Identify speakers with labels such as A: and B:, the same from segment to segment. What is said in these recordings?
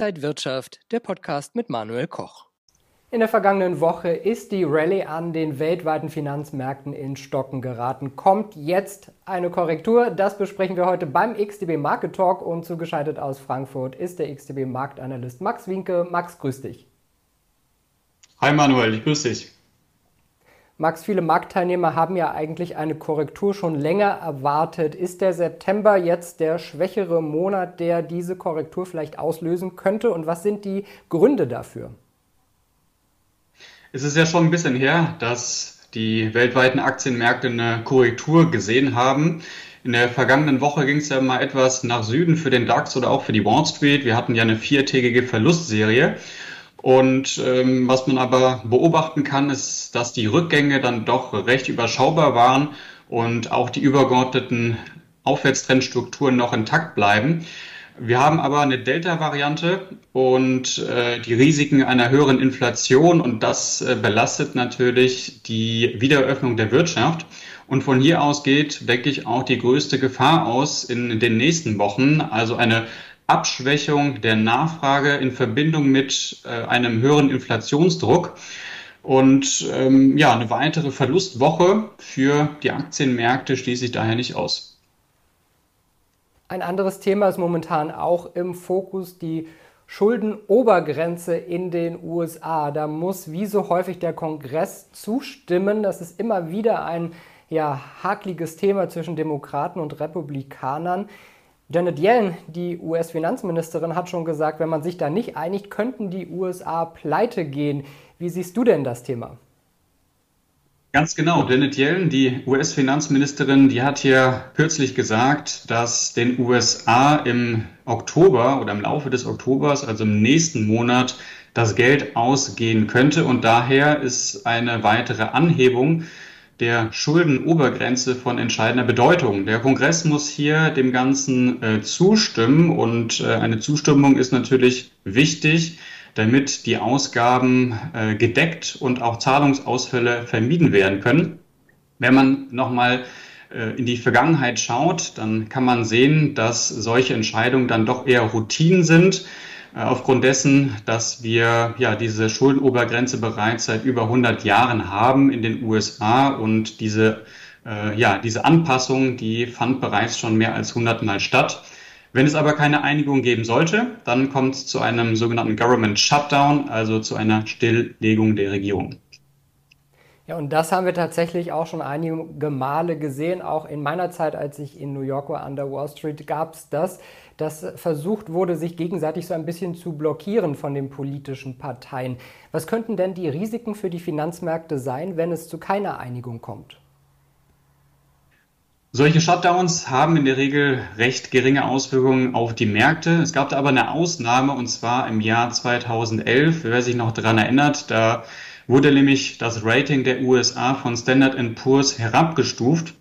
A: Inside Wirtschaft, der Podcast mit Manuel Koch.
B: In der vergangenen Woche ist die Rallye an den weltweiten Finanzmärkten in Stocken geraten. Kommt jetzt eine Korrektur? Das besprechen wir heute beim XTB Market Talk und zugeschaltet aus Frankfurt ist der XTB Marktanalyst Max Winke. Max, grüß dich.
C: Hi Manuel, ich grüße dich.
B: Max, viele Marktteilnehmer haben ja eigentlich eine Korrektur schon länger erwartet. Ist der September jetzt der schwächere Monat, der diese Korrektur vielleicht auslösen könnte? Und was sind die Gründe dafür?
C: Es ist ja schon ein bisschen her, dass die weltweiten Aktienmärkte eine Korrektur gesehen haben. In der vergangenen Woche ging es ja mal etwas nach Süden für den DAX oder auch für die Wall Street. Wir hatten ja eine viertägige Verlustserie. Und ähm, was man aber beobachten kann, ist, dass die Rückgänge dann doch recht überschaubar waren und auch die übergeordneten Aufwärtstrendstrukturen noch intakt bleiben. Wir haben aber eine Delta-Variante und äh, die Risiken einer höheren Inflation und das äh, belastet natürlich die Wiedereröffnung der Wirtschaft. Und von hier aus geht, denke ich, auch die größte Gefahr aus in den nächsten Wochen, also eine Abschwächung der Nachfrage in Verbindung mit äh, einem höheren Inflationsdruck und ähm, ja, eine weitere Verlustwoche für die Aktienmärkte schließe ich daher nicht aus.
B: Ein anderes Thema ist momentan auch im Fokus die Schuldenobergrenze in den USA. Da muss wie so häufig der Kongress zustimmen. Das ist immer wieder ein ja, hakliges Thema zwischen Demokraten und Republikanern. Janet Yellen, die US-Finanzministerin, hat schon gesagt, wenn man sich da nicht einigt, könnten die USA pleite gehen. Wie siehst du denn das Thema?
C: Ganz genau. Janet Yellen, die US-Finanzministerin, die hat ja kürzlich gesagt, dass den USA im Oktober oder im Laufe des Oktobers, also im nächsten Monat, das Geld ausgehen könnte. Und daher ist eine weitere Anhebung der Schuldenobergrenze von entscheidender Bedeutung. Der Kongress muss hier dem Ganzen äh, zustimmen und äh, eine Zustimmung ist natürlich wichtig, damit die Ausgaben äh, gedeckt und auch Zahlungsausfälle vermieden werden können. Wenn man nochmal äh, in die Vergangenheit schaut, dann kann man sehen, dass solche Entscheidungen dann doch eher Routinen sind aufgrund dessen, dass wir ja diese Schuldenobergrenze bereits seit über 100 Jahren haben in den USA und diese äh, ja diese Anpassung, die fand bereits schon mehr als 100 Mal statt. Wenn es aber keine Einigung geben sollte, dann kommt es zu einem sogenannten Government Shutdown, also zu einer Stilllegung der Regierung.
B: Ja, und das haben wir tatsächlich auch schon einige Male gesehen. Auch in meiner Zeit, als ich in New York war an der Wall Street, gab es das, dass versucht wurde, sich gegenseitig so ein bisschen zu blockieren von den politischen Parteien. Was könnten denn die Risiken für die Finanzmärkte sein, wenn es zu keiner Einigung kommt?
C: Solche Shutdowns haben in der Regel recht geringe Auswirkungen auf die Märkte. Es gab da aber eine Ausnahme und zwar im Jahr 2011. Wer sich noch daran erinnert, da wurde nämlich das Rating der USA von Standard Poor's herabgestuft.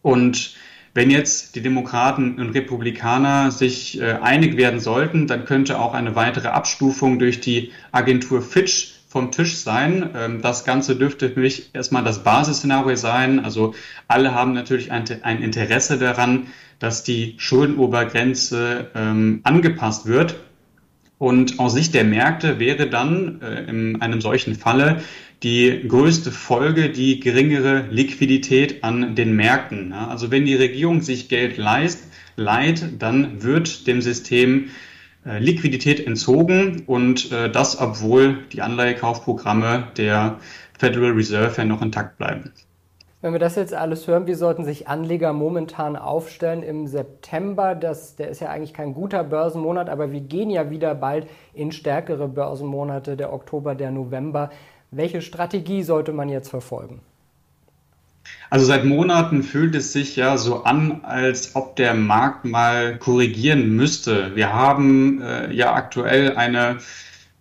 C: Und wenn jetzt die Demokraten und Republikaner sich äh, einig werden sollten, dann könnte auch eine weitere Abstufung durch die Agentur Fitch vom Tisch sein. Ähm, das Ganze dürfte für mich erstmal das Basisszenario sein. Also alle haben natürlich ein, ein Interesse daran, dass die Schuldenobergrenze ähm, angepasst wird. Und aus Sicht der Märkte wäre dann äh, in einem solchen Falle die größte Folge die geringere Liquidität an den Märkten. Also wenn die Regierung sich Geld leist, leiht, dann wird dem System äh, Liquidität entzogen und äh, das, obwohl die Anleihekaufprogramme der Federal Reserve ja noch intakt bleiben.
B: Wenn wir das jetzt alles hören, wie sollten sich Anleger momentan aufstellen im September? Das, der ist ja eigentlich kein guter Börsenmonat, aber wir gehen ja wieder bald in stärkere Börsenmonate, der Oktober, der November. Welche Strategie sollte man jetzt verfolgen?
C: Also seit Monaten fühlt es sich ja so an, als ob der Markt mal korrigieren müsste. Wir haben äh, ja aktuell eine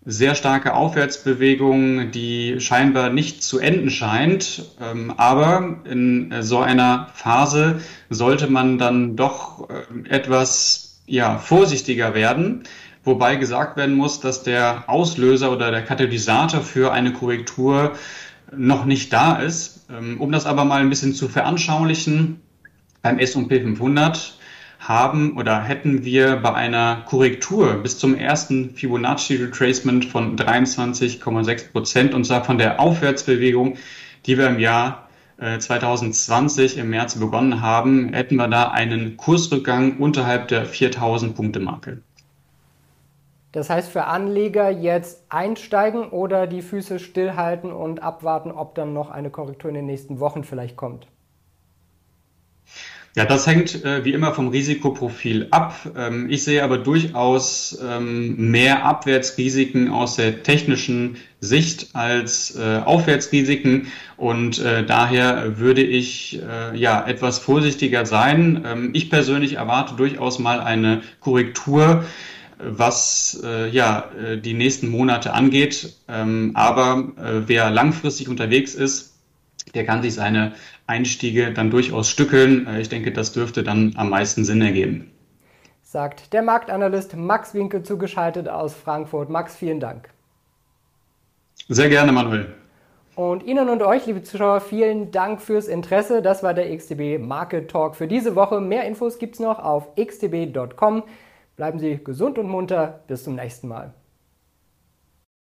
C: sehr starke Aufwärtsbewegung, die scheinbar nicht zu enden scheint. Ähm, aber in so einer Phase sollte man dann doch äh, etwas ja, vorsichtiger werden. Wobei gesagt werden muss, dass der Auslöser oder der Katalysator für eine Korrektur noch nicht da ist. Ähm, um das aber mal ein bisschen zu veranschaulichen, beim S&P 500 haben oder hätten wir bei einer Korrektur bis zum ersten Fibonacci Retracement von 23,6 Prozent und zwar von der Aufwärtsbewegung, die wir im Jahr 2020 äh, im März begonnen haben, hätten wir da einen Kursrückgang unterhalb der 4000 Punkte Marke.
B: Das heißt für Anleger jetzt einsteigen oder die Füße stillhalten und abwarten, ob dann noch eine Korrektur in den nächsten Wochen vielleicht kommt?
C: Ja, das hängt äh, wie immer vom Risikoprofil ab. Ähm, ich sehe aber durchaus ähm, mehr Abwärtsrisiken aus der technischen Sicht als äh, Aufwärtsrisiken und äh, daher würde ich äh, ja etwas vorsichtiger sein. Ähm, ich persönlich erwarte durchaus mal eine Korrektur was äh, ja äh, die nächsten Monate angeht. Ähm, aber äh, wer langfristig unterwegs ist, der kann sich seine Einstiege dann durchaus stückeln. Äh, ich denke, das dürfte dann am meisten Sinn ergeben.
B: Sagt der Marktanalyst Max Winkel zugeschaltet aus Frankfurt. Max, vielen Dank.
C: Sehr gerne, Manuel.
B: Und Ihnen und euch, liebe Zuschauer, vielen Dank fürs Interesse. Das war der XTB Market Talk für diese Woche. Mehr Infos gibt es noch auf xtb.com. Bleiben Sie gesund und munter. Bis zum nächsten Mal.